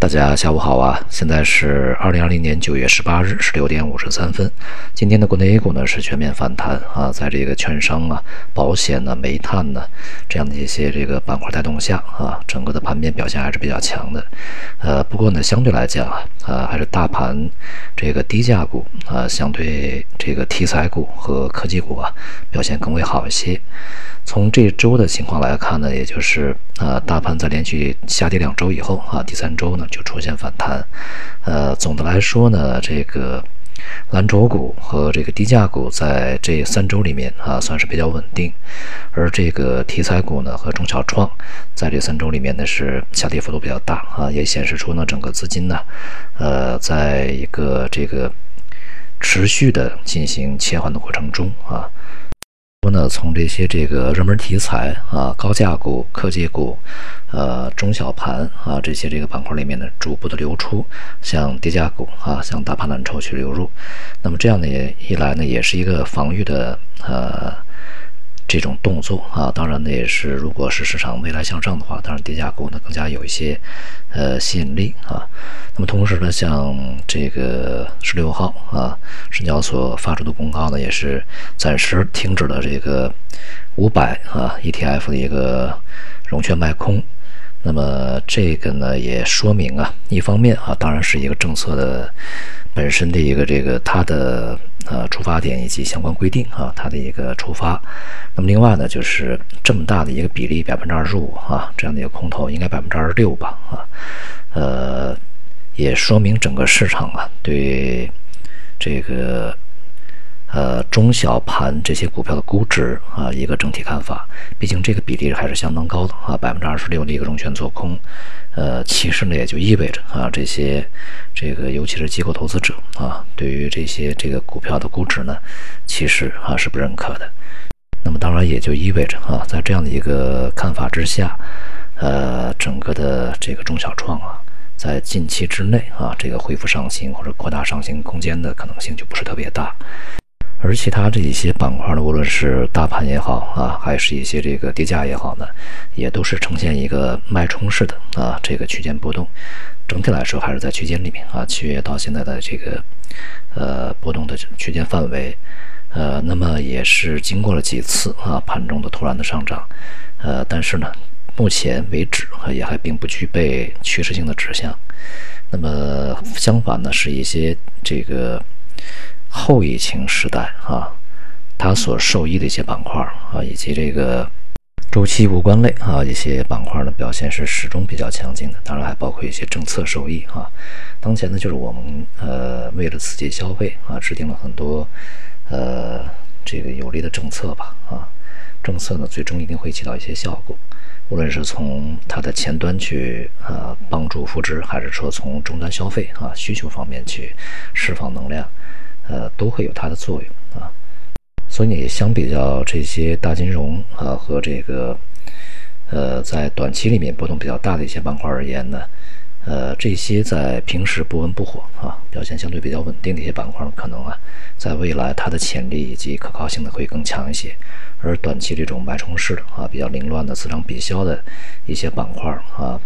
大家下午好啊！现在是二零二零年九月十八日十六点五十三分。今天的国内 A 股呢是全面反弹啊，在这个券商啊、保险呢、煤炭呢这样的一些这个板块带动下啊，整个的盘面表现还是比较强的。呃，不过呢，相对来讲啊，呃，还是大盘这个低价股啊，相对这个题材股和科技股啊表现更为好一些。从这周的情况来看呢，也就是呃，大盘在连续下跌两周以后啊，第三周呢就出现反弹。呃，总的来说呢，这个蓝筹股和这个低价股在这三周里面啊，算是比较稳定。而这个题材股呢和中小创在这三周里面呢是下跌幅度比较大啊，也显示出呢整个资金呢，呃，在一个这个持续的进行切换的过程中啊。从这些这个热门题材啊、高价股、科技股，呃、中小盘啊这些这个板块里面呢，逐步的流出，向低价股啊、向大盘蓝筹去流入。那么这样呢，也一来呢，也是一个防御的呃。这种动作啊，当然呢也是，如果是市场未来向上的话，当然低价股呢更加有一些呃吸引力啊。那么同时呢，像这个十六号啊，深交所发出的公告呢，也是暂时停止了这个五百啊 ETF 的一个融券卖空。那么这个呢，也说明啊，一方面啊，当然是一个政策的本身的一个这个它的呃出发点以及相关规定啊，它的一个出发。那么另外呢，就是这么大的一个比例，百分之二十五啊，这样的一个空头应该百分之二十六吧啊，呃，也说明整个市场啊对这个。呃，中小盘这些股票的估值啊，一个整体看法，毕竟这个比例还是相当高的啊，百分之二十六的一个融券做空，呃，其实呢也就意味着啊，这些这个尤其是机构投资者啊，对于这些这个股票的估值呢，其实啊是不认可的。那么当然也就意味着啊，在这样的一个看法之下，呃，整个的这个中小创啊，在近期之内啊，这个恢复上行或者扩大上行空间的可能性就不是特别大。而其他这一些板块呢，无论是大盘也好啊，还是一些这个跌价也好呢，也都是呈现一个脉冲式的啊这个区间波动。整体来说还是在区间里面啊，七月到现在的这个呃波动的区间范围，呃，那么也是经过了几次啊盘中的突然的上涨，呃，但是呢，目前为止也还并不具备趋势性的指向。那么相反呢，是一些这个。后疫情时代啊，它所受益的一些板块啊，以及这个周期无关类啊一些板块的表现是始终比较强劲的。当然还包括一些政策受益啊。当前呢，就是我们呃为了刺激消费啊，制定了很多呃这个有利的政策吧啊。政策呢，最终一定会起到一些效果，无论是从它的前端去啊帮助扶持，还是说从终端消费啊需求方面去释放能量。呃，都会有它的作用啊，所以你相比较这些大金融啊和这个呃在短期里面波动比较大的一些板块而言呢，呃，这些在平时不温不火啊，表现相对比较稳定的一些板块，可能啊，在未来它的潜力以及可靠性呢会更强一些，而短期这种脉冲式的啊比较凌乱的此涨彼消的一些板块啊，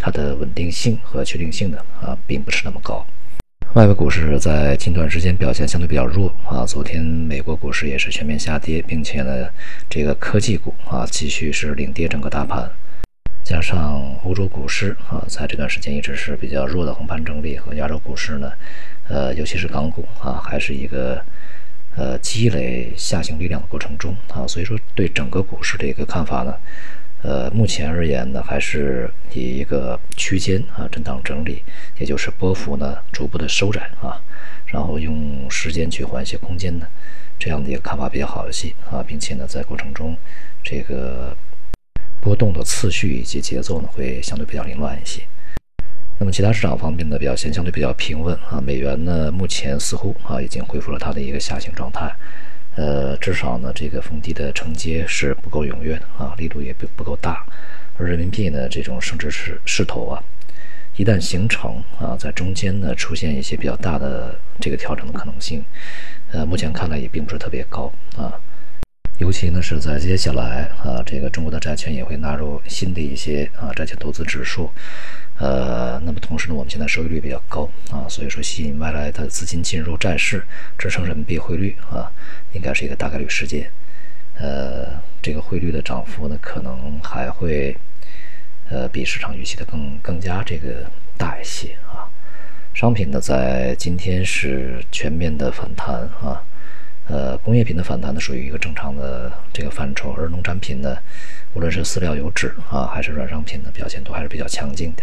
它的稳定性和确定性呢啊并不是那么高。外围股市在近段时间表现相对比较弱啊，昨天美国股市也是全面下跌，并且呢，这个科技股啊继续是领跌整个大盘，加上欧洲股市啊在这段时间一直是比较弱的横盘整理，和亚洲股市呢，呃，尤其是港股啊，还是一个呃积累下行力量的过程中啊，所以说对整个股市的一个看法呢。呃，目前而言呢，还是以一个区间啊震荡整理，也就是波幅呢逐步的收窄啊，然后用时间去换一些空间呢，这样的一个看法比较好一些啊，并且呢在过程中这个波动的次序以及节奏呢会相对比较凌乱一些。那么其他市场方面的表现相对比较平稳啊，美元呢目前似乎啊已经恢复了它的一个下行状态。呃，至少呢，这个逢低的承接是不够踊跃的啊，力度也不不够大。而人民币呢，这种升值势势头啊，一旦形成啊，在中间呢出现一些比较大的这个调整的可能性，呃，目前看来也并不是特别高啊。尤其呢是在接下来啊，这个中国的债券也会纳入新的一些啊债券投资指数，呃，那么同时呢，我们现在收益率比较高啊，所以说吸引外来的资金进入债市，支撑人民币汇率啊，应该是一个大概率事件。呃，这个汇率的涨幅呢，可能还会呃比市场预期的更更加这个大一些啊。商品呢，在今天是全面的反弹啊。呃，工业品的反弹呢，属于一个正常的这个范畴，而农产品呢，无论是饲料、油脂啊，还是软商品的表现都还是比较强劲的。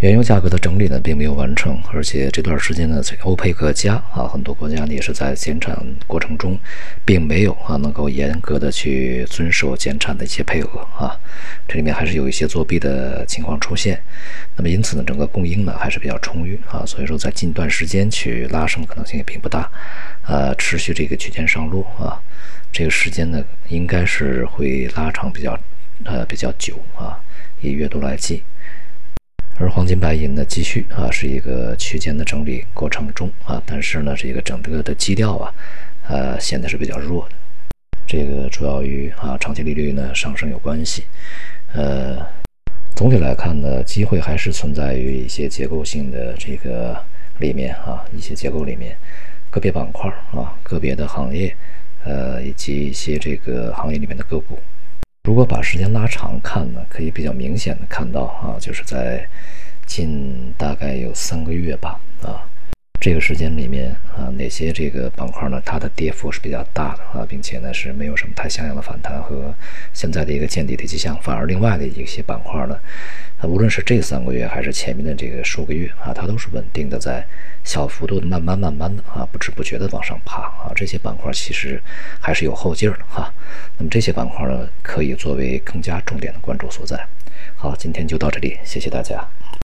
原油价格的整理呢，并没有完成，而且这段时间呢，这欧佩克加啊，很多国家呢也是在减产过程中，并没有啊能够严格的去遵守减产的一些配额啊，这里面还是有一些作弊的情况出现。那么因此呢，整个供应呢还是比较充裕啊，所以说在近段时间去拉升的可能性也并不大，呃，持续这个区间上落啊，这个时间呢应该是会拉长比较呃比较久啊，以月度来计。而黄金白银呢，继续啊是一个区间的整理过程中啊，但是呢，这个整个的基调啊，呃，显得是比较弱的。这个主要与啊长期利率呢上升有关系。呃，总体来看呢，机会还是存在于一些结构性的这个里面啊，一些结构里面，个别板块啊，个别的行业，呃，以及一些这个行业里面的个股。如果把时间拉长看呢，可以比较明显的看到啊，就是在近大概有三个月吧啊，这个时间里面啊，哪些这个板块呢，它的跌幅是比较大的啊，并且呢是没有什么太像样的反弹和现在的一个见底的迹象，反而另外的一些板块呢。啊无论是这三个月还是前面的这个数个月啊，它都是稳定的，在小幅度的慢慢慢慢的啊，不知不觉的往上爬啊。这些板块其实还是有后劲儿的哈。那么这些板块呢，可以作为更加重点的关注所在。好，今天就到这里，谢谢大家。